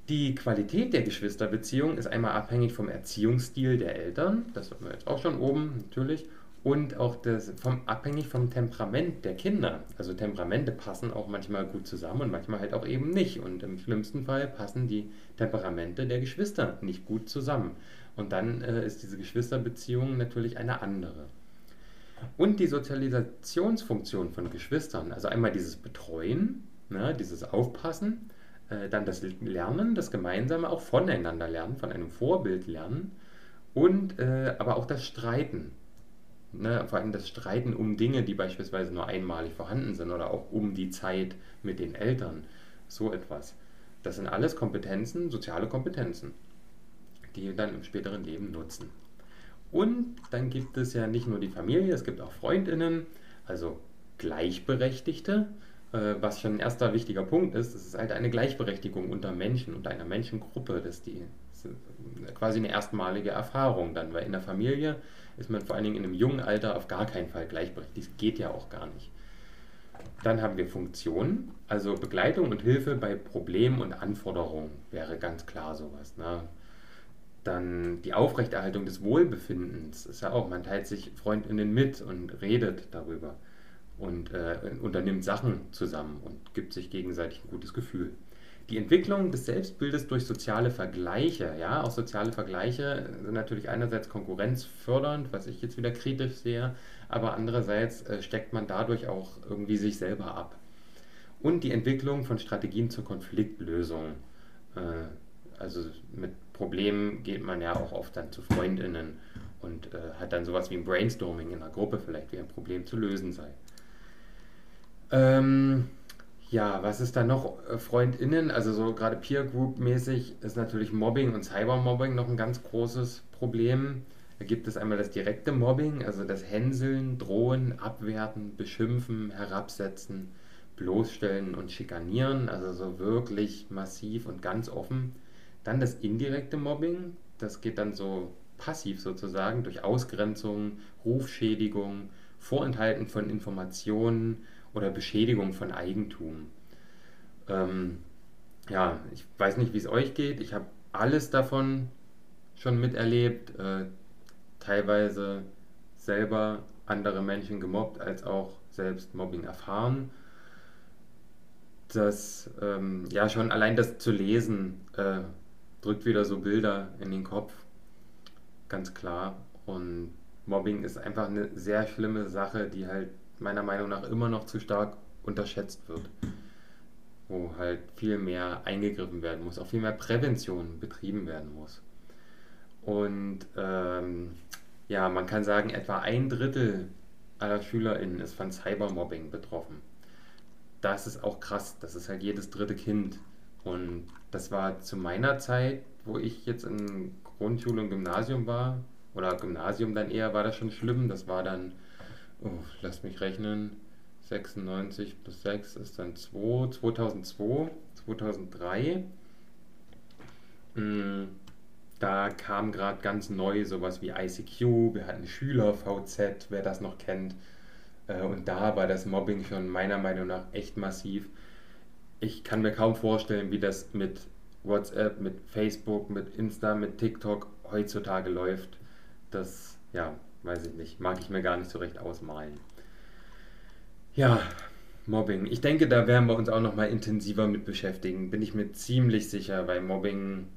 Die Qualität der Geschwisterbeziehung ist einmal abhängig vom Erziehungsstil der Eltern, das hatten wir jetzt auch schon oben natürlich, und auch das, vom, abhängig vom Temperament der Kinder. Also Temperamente passen auch manchmal gut zusammen und manchmal halt auch eben nicht. Und im schlimmsten Fall passen die Temperamente der Geschwister nicht gut zusammen. Und dann äh, ist diese Geschwisterbeziehung natürlich eine andere. Und die Sozialisationsfunktion von Geschwistern, also einmal dieses Betreuen, ne, dieses Aufpassen, äh, dann das Lernen, das gemeinsame auch voneinander lernen, von einem Vorbild lernen und äh, aber auch das Streiten. Ne, vor allem das Streiten um Dinge, die beispielsweise nur einmalig vorhanden sind oder auch um die Zeit mit den Eltern. So etwas. Das sind alles Kompetenzen, soziale Kompetenzen, die dann im späteren Leben nutzen. Und dann gibt es ja nicht nur die Familie, es gibt auch Freundinnen, also Gleichberechtigte, äh, was schon ein erster wichtiger Punkt ist, es ist halt eine Gleichberechtigung unter Menschen, unter einer Menschengruppe, das ist, die, quasi eine erstmalige Erfahrung dann, weil in der Familie ist man vor allen Dingen in einem jungen Alter auf gar keinen Fall gleichberechtigt, das geht ja auch gar nicht. Dann haben wir Funktionen, also Begleitung und Hilfe bei Problemen und Anforderungen wäre ganz klar sowas. Ne? Dann die Aufrechterhaltung des Wohlbefindens ist ja auch, man teilt sich Freundinnen mit und redet darüber und äh, unternimmt Sachen zusammen und gibt sich gegenseitig ein gutes Gefühl. Die Entwicklung des Selbstbildes durch soziale Vergleiche, ja, auch soziale Vergleiche sind natürlich einerseits konkurrenzfördernd, was ich jetzt wieder kritisch sehe, aber andererseits äh, steckt man dadurch auch irgendwie sich selber ab. Und die Entwicklung von Strategien zur Konfliktlösung. Äh, also mit Problemen geht man ja auch oft dann zu Freundinnen und äh, hat dann sowas wie ein Brainstorming in einer Gruppe vielleicht, wie ein Problem zu lösen sei. Ähm, ja, was ist da noch? Äh, Freundinnen, also so gerade Peer Group mäßig ist natürlich Mobbing und Cybermobbing noch ein ganz großes Problem. Da gibt es einmal das direkte Mobbing, also das Hänseln, Drohen, Abwerten, Beschimpfen, Herabsetzen, Bloßstellen und Schikanieren, also so wirklich massiv und ganz offen. Dann das indirekte Mobbing, das geht dann so passiv sozusagen durch Ausgrenzung, Rufschädigung, Vorenthalten von Informationen oder Beschädigung von Eigentum. Ähm, ja, ich weiß nicht, wie es euch geht. Ich habe alles davon schon miterlebt. Äh, teilweise selber andere Menschen gemobbt, als auch selbst Mobbing erfahren. Das, ähm, ja, schon allein das zu lesen, äh, drückt wieder so Bilder in den Kopf, ganz klar. Und Mobbing ist einfach eine sehr schlimme Sache, die halt meiner Meinung nach immer noch zu stark unterschätzt wird. Wo halt viel mehr eingegriffen werden muss, auch viel mehr Prävention betrieben werden muss. Und ähm, ja, man kann sagen, etwa ein Drittel aller SchülerInnen ist von Cybermobbing betroffen. Das ist auch krass, das ist halt jedes dritte Kind. Und das war zu meiner Zeit, wo ich jetzt in Grundschule und Gymnasium war, oder Gymnasium dann eher, war das schon schlimm. Das war dann, oh, lass mich rechnen, 96 plus 6 ist dann 2, 2002, 2003. Da kam gerade ganz neu sowas wie ICQ, wir hatten Schüler-VZ, wer das noch kennt. Äh, und da war das Mobbing schon meiner Meinung nach echt massiv. Ich kann mir kaum vorstellen, wie das mit WhatsApp, mit Facebook, mit Insta, mit TikTok heutzutage läuft. Das, ja, weiß ich nicht, mag ich mir gar nicht so recht ausmalen. Ja, Mobbing. Ich denke, da werden wir uns auch noch mal intensiver mit beschäftigen, bin ich mir ziemlich sicher, weil Mobbing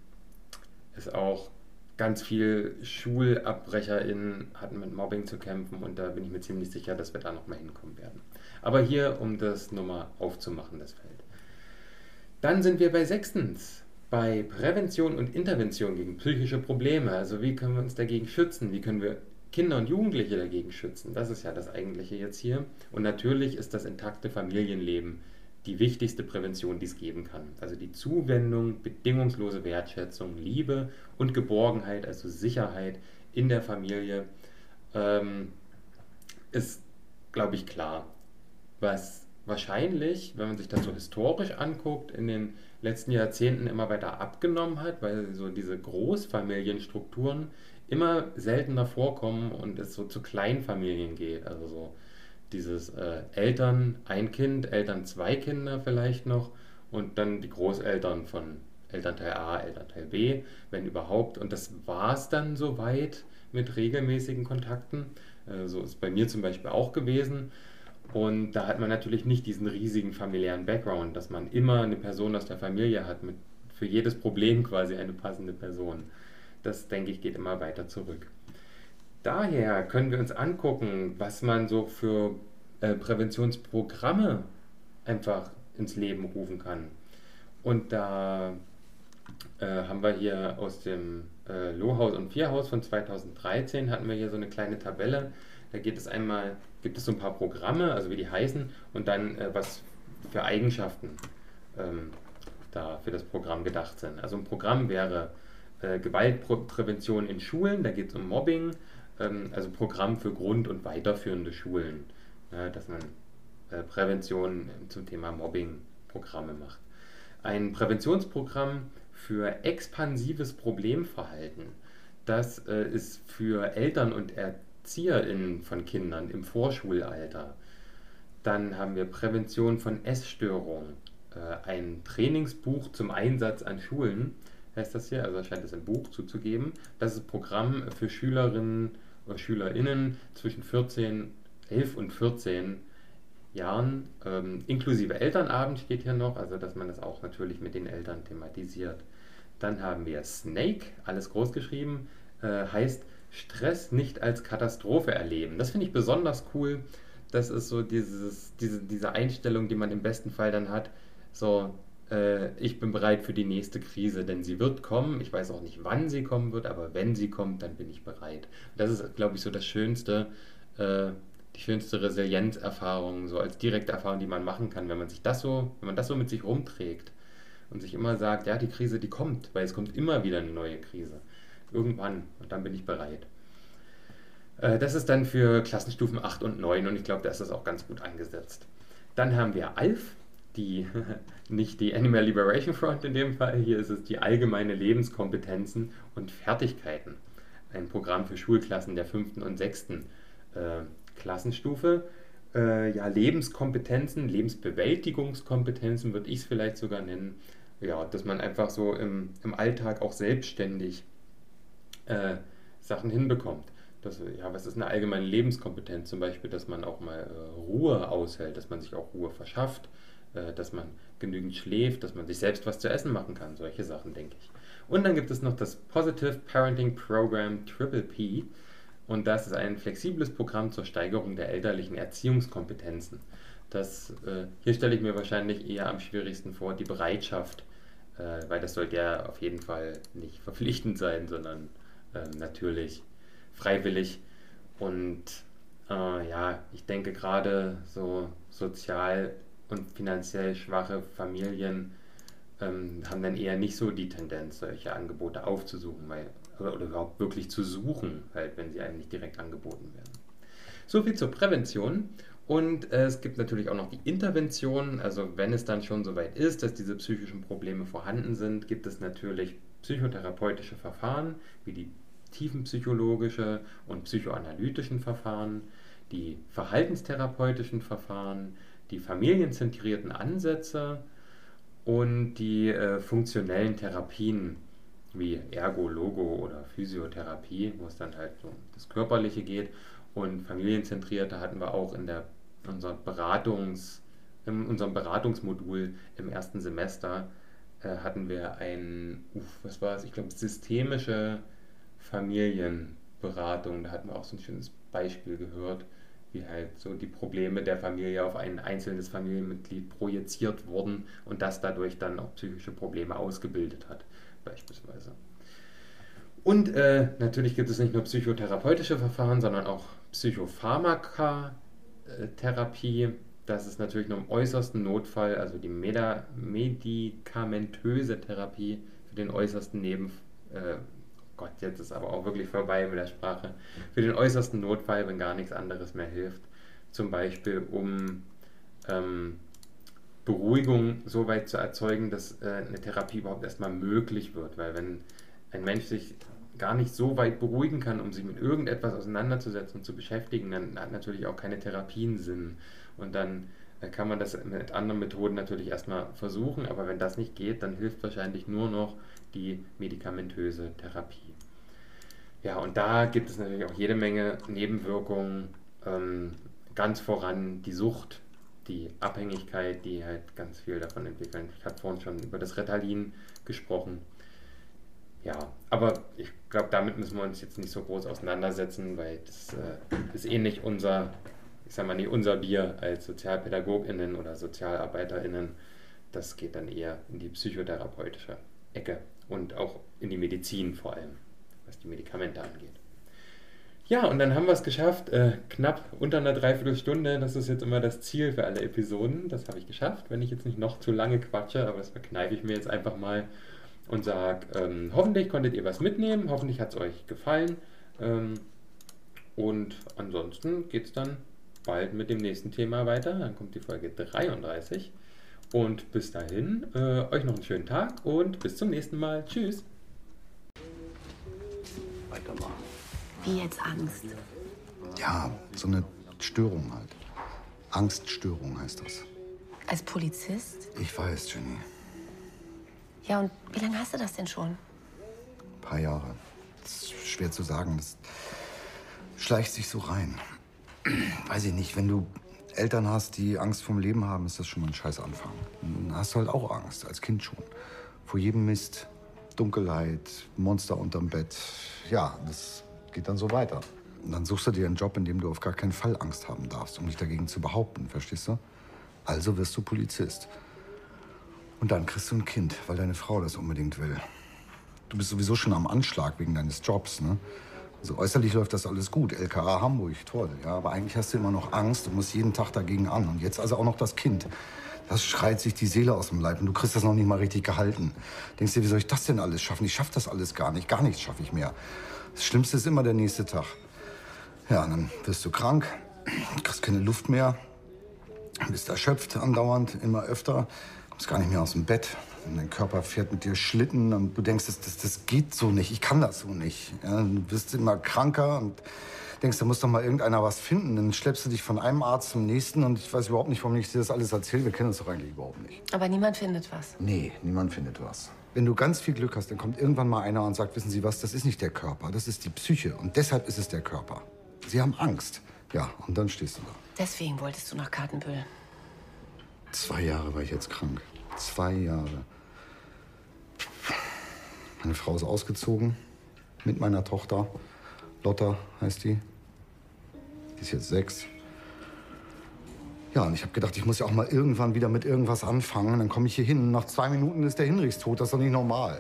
ist auch ganz viel SchulabbrecherInnen hatten mit Mobbing zu kämpfen und da bin ich mir ziemlich sicher, dass wir da nochmal hinkommen werden. Aber hier, um das nochmal aufzumachen, das Feld. Dann sind wir bei sechstens, bei Prävention und Intervention gegen psychische Probleme. Also wie können wir uns dagegen schützen? Wie können wir Kinder und Jugendliche dagegen schützen? Das ist ja das Eigentliche jetzt hier. Und natürlich ist das intakte Familienleben die wichtigste Prävention, die es geben kann. Also die Zuwendung, bedingungslose Wertschätzung, Liebe und Geborgenheit, also Sicherheit in der Familie, ähm, ist, glaube ich, klar. Was wahrscheinlich, wenn man sich das so historisch anguckt, in den letzten Jahrzehnten immer weiter abgenommen hat, weil so diese Großfamilienstrukturen immer seltener vorkommen und es so zu Kleinfamilien geht. Also so dieses äh, Eltern ein Kind, Eltern zwei Kinder vielleicht noch und dann die Großeltern von Elternteil A, Elternteil B, wenn überhaupt. Und das war es dann soweit mit regelmäßigen Kontakten. Äh, so ist bei mir zum Beispiel auch gewesen. Und da hat man natürlich nicht diesen riesigen familiären Background, dass man immer eine Person aus der Familie hat, mit für jedes Problem quasi eine passende Person. Das, denke ich, geht immer weiter zurück. Daher können wir uns angucken, was man so für äh, Präventionsprogramme einfach ins Leben rufen kann. Und da äh, haben wir hier aus dem äh, Lohhaus und Vierhaus von 2013 hatten wir hier so eine kleine Tabelle. Da geht es einmal, gibt es so ein paar Programme, also wie die heißen, und dann äh, was für Eigenschaften ähm, da für das Programm gedacht sind. Also ein Programm wäre äh, Gewaltprävention in Schulen, da geht es um Mobbing, ähm, also Programm für Grund- und weiterführende Schulen, ja, dass man äh, Prävention zum Thema Mobbing-Programme macht. Ein Präventionsprogramm für expansives Problemverhalten, das äh, ist für Eltern und ErzieherInnen von Kindern im Vorschulalter. Dann haben wir Prävention von Essstörungen. Äh, ein Trainingsbuch zum Einsatz an Schulen heißt das hier, also scheint es ein Buch zuzugeben. Das ist ein Programm für Schülerinnen oder SchülerInnen zwischen 14, 11 und 14 Jahren, ähm, inklusive Elternabend steht hier noch, also dass man das auch natürlich mit den Eltern thematisiert. Dann haben wir Snake, alles groß geschrieben, äh, heißt Stress nicht als Katastrophe erleben. Das finde ich besonders cool. Das ist so dieses, diese, diese Einstellung, die man im besten Fall dann hat. So, äh, ich bin bereit für die nächste Krise, denn sie wird kommen. Ich weiß auch nicht, wann sie kommen wird, aber wenn sie kommt, dann bin ich bereit. Das ist, glaube ich, so das Schönste, äh, die schönste Resilienzerfahrung, so als direkte Erfahrung, die man machen kann, wenn man sich das so, wenn man das so mit sich rumträgt und sich immer sagt, ja, die Krise, die kommt, weil es kommt immer wieder eine neue Krise. Irgendwann. Und dann bin ich bereit. Äh, das ist dann für Klassenstufen 8 und 9 und ich glaube, da ist das auch ganz gut angesetzt. Dann haben wir ALF, die, [laughs] nicht die Animal Liberation Front in dem Fall, hier ist es die allgemeine Lebenskompetenzen und Fertigkeiten. Ein Programm für Schulklassen der 5. und 6. Äh, Klassenstufe. Äh, ja, Lebenskompetenzen, Lebensbewältigungskompetenzen würde ich es vielleicht sogar nennen. Ja, dass man einfach so im, im Alltag auch selbstständig äh, Sachen hinbekommt. Das, ja, was ist eine allgemeine Lebenskompetenz? Zum Beispiel, dass man auch mal äh, Ruhe aushält, dass man sich auch Ruhe verschafft, äh, dass man genügend schläft, dass man sich selbst was zu essen machen kann. Solche Sachen, denke ich. Und dann gibt es noch das Positive Parenting Program Triple P. Und das ist ein flexibles Programm zur Steigerung der elterlichen Erziehungskompetenzen. Das, äh, hier stelle ich mir wahrscheinlich eher am schwierigsten vor, die Bereitschaft, äh, weil das sollte ja auf jeden Fall nicht [laughs] verpflichtend sein, sondern natürlich freiwillig. Und äh, ja, ich denke gerade so sozial und finanziell schwache Familien ähm, haben dann eher nicht so die Tendenz, solche Angebote aufzusuchen weil, oder, oder überhaupt wirklich zu suchen, halt, wenn sie einem nicht direkt angeboten werden. So viel zur Prävention. Und äh, es gibt natürlich auch noch die Intervention. Also wenn es dann schon soweit ist, dass diese psychischen Probleme vorhanden sind, gibt es natürlich psychotherapeutische Verfahren wie die tiefenpsychologische und psychoanalytischen Verfahren, die verhaltenstherapeutischen Verfahren, die familienzentrierten Ansätze und die äh, funktionellen Therapien wie Ergo, Logo oder Physiotherapie, wo es dann halt um das Körperliche geht. Und familienzentrierte hatten wir auch in der unser Beratungs, in unserem Beratungsmodul im ersten Semester äh, hatten wir ein, uff, was war es, ich glaube, systemische Familienberatung. Da hatten wir auch so ein schönes Beispiel gehört, wie halt so die Probleme der Familie auf ein einzelnes Familienmitglied projiziert wurden und das dadurch dann auch psychische Probleme ausgebildet hat, beispielsweise. Und äh, natürlich gibt es nicht nur psychotherapeutische Verfahren, sondern auch Psychopharmakatherapie. Das ist natürlich nur im äußersten Notfall, also die Meda medikamentöse Therapie für den äußersten Neben, äh, Gott, jetzt ist aber auch wirklich vorbei mit der Sprache, für den äußersten Notfall, wenn gar nichts anderes mehr hilft. Zum Beispiel, um ähm, Beruhigung so weit zu erzeugen, dass äh, eine Therapie überhaupt erstmal möglich wird. Weil wenn ein Mensch sich gar nicht so weit beruhigen kann, um sich mit irgendetwas auseinanderzusetzen und zu beschäftigen, dann hat natürlich auch keine Therapien Sinn. Und dann äh, kann man das mit anderen Methoden natürlich erstmal versuchen, aber wenn das nicht geht, dann hilft wahrscheinlich nur noch die medikamentöse Therapie. Ja, und da gibt es natürlich auch jede Menge Nebenwirkungen, ähm, ganz voran die Sucht, die Abhängigkeit, die halt ganz viel davon entwickeln. Ich habe vorhin schon über das Retalin gesprochen. Ja, aber ich glaube, damit müssen wir uns jetzt nicht so groß auseinandersetzen, weil das äh, ist eh unser, ich sag mal nicht unser Bier als SozialpädagogInnen oder SozialarbeiterInnen. Das geht dann eher in die psychotherapeutische Ecke und auch in die Medizin vor allem, was die Medikamente angeht. Ja, und dann haben wir es geschafft, äh, knapp unter einer Dreiviertelstunde. Das ist jetzt immer das Ziel für alle Episoden. Das habe ich geschafft, wenn ich jetzt nicht noch zu lange quatsche, aber das verkneife ich mir jetzt einfach mal und sage, ähm, hoffentlich konntet ihr was mitnehmen, hoffentlich hat es euch gefallen. Ähm, und ansonsten geht es dann bald mit dem nächsten Thema weiter. Dann kommt die Folge 33. Und bis dahin, äh, euch noch einen schönen Tag und bis zum nächsten Mal. Tschüss. Weitermachen. Wie jetzt Angst? Ja, so eine Störung halt. Angststörung heißt das. Als Polizist? Ich weiß, Jenny. Ja, und wie lange hast du das denn schon? Ein paar Jahre. Das ist schwer zu sagen. Das schleicht sich so rein. [clears throat] Weiß ich nicht, wenn du Eltern hast, die Angst vom Leben haben, ist das schon mal ein scheiß Anfang. Dann hast du halt auch Angst, als Kind schon. Vor jedem Mist, Dunkelheit, Monster unterm Bett. Ja, das geht dann so weiter. Und dann suchst du dir einen Job, in dem du auf gar keinen Fall Angst haben darfst, um dich dagegen zu behaupten, verstehst du? Also wirst du Polizist. Und dann kriegst du ein Kind, weil deine Frau das unbedingt will. Du bist sowieso schon am Anschlag wegen deines Jobs, ne? Also äußerlich läuft das alles gut. LKA Hamburg, toll. Ja, aber eigentlich hast du immer noch Angst und musst jeden Tag dagegen an. Und jetzt also auch noch das Kind. Das schreit sich die Seele aus dem Leib und du kriegst das noch nicht mal richtig gehalten. Denkst dir, wie soll ich das denn alles schaffen? Ich schaff das alles gar nicht. Gar nichts schaffe ich mehr. Das Schlimmste ist immer der nächste Tag. Ja, dann wirst du krank, kriegst keine Luft mehr, bist erschöpft andauernd, immer öfter, kommst gar nicht mehr aus dem Bett. Und dein Körper fährt mit dir Schlitten und du denkst, das, das, das geht so nicht, ich kann das so nicht. Ja, du bist immer kranker und denkst, da muss doch mal irgendeiner was finden. Dann schleppst du dich von einem Arzt zum nächsten und ich weiß überhaupt nicht, warum ich dir das alles erzähle. Wir kennen uns doch eigentlich überhaupt nicht. Aber niemand findet was. Nee, niemand findet was. Wenn du ganz viel Glück hast, dann kommt irgendwann mal einer und sagt, wissen Sie was, das ist nicht der Körper, das ist die Psyche und deshalb ist es der Körper. Sie haben Angst. Ja, und dann stehst du da. Deswegen wolltest du nach Kartenbüll. Zwei Jahre war ich jetzt krank. Zwei Jahre. Meine Frau ist ausgezogen mit meiner Tochter. Lotta heißt die. Die ist jetzt sechs. Ja, und ich habe gedacht, ich muss ja auch mal irgendwann wieder mit irgendwas anfangen. Dann komme ich hier hin nach zwei Minuten ist der Hinrichs tot. Das ist doch nicht normal.